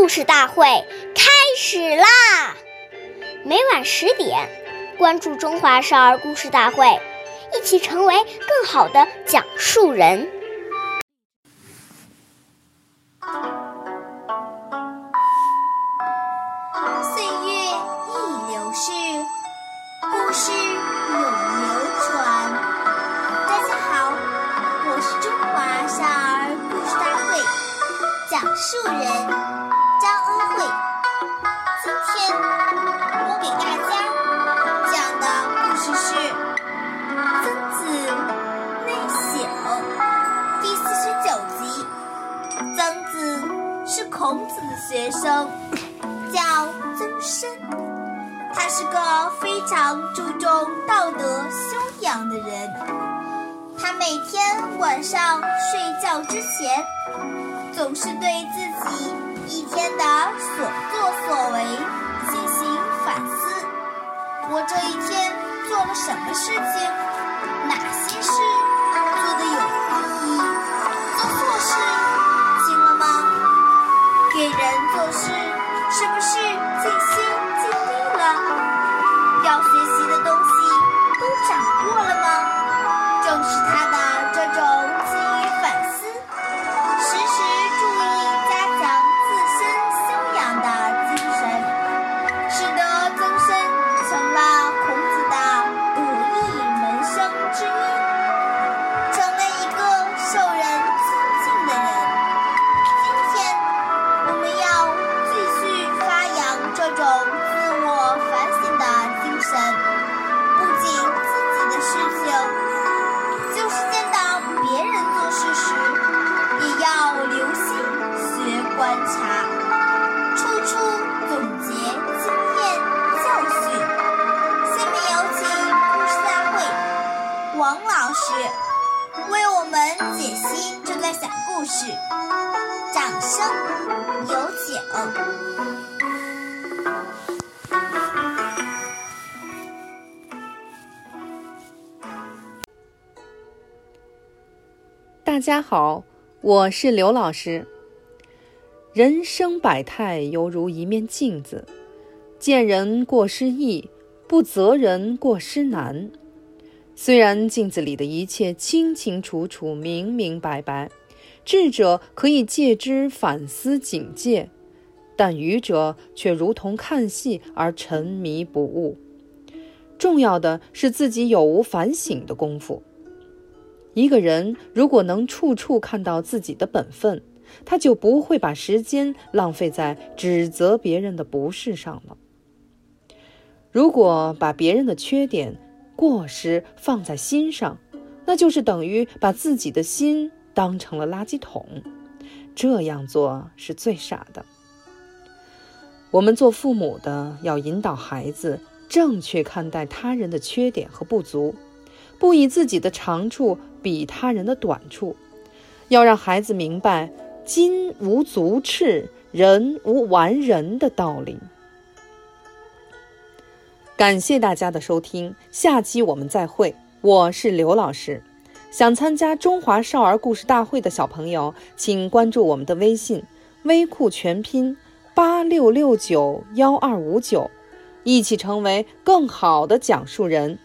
故事大会开始啦！每晚十点，关注《中华少儿故事大会》，一起成为更好的讲述人。岁月易流逝，故事永流传。大家好，我是中华少儿故事大会讲述人是《曾子内省》第四十九集。曾子是孔子的学生。叫曾参，他是个非常注重道德修养的人。他每天晚上睡觉之前，总是对自己一天的所作所为进行反思：我这一天做了什么事情？王老师为我们解析这段小故事，掌声有请。大家好，我是刘老师。人生百态犹如一面镜子，见人过失易，不责人过失难。虽然镜子里的一切清清楚楚、明明白白，智者可以借之反思警戒，但愚者却如同看戏而沉迷不悟。重要的是自己有无反省的功夫。一个人如果能处处看到自己的本分，他就不会把时间浪费在指责别人的不是上了。如果把别人的缺点、过失放在心上，那就是等于把自己的心当成了垃圾桶。这样做是最傻的。我们做父母的要引导孩子正确看待他人的缺点和不足。不以自己的长处比他人的短处，要让孩子明白“金无足赤，人无完人”的道理。感谢大家的收听，下期我们再会。我是刘老师，想参加中华少儿故事大会的小朋友，请关注我们的微信“微库全拼八六六九幺二五九”，一起成为更好的讲述人。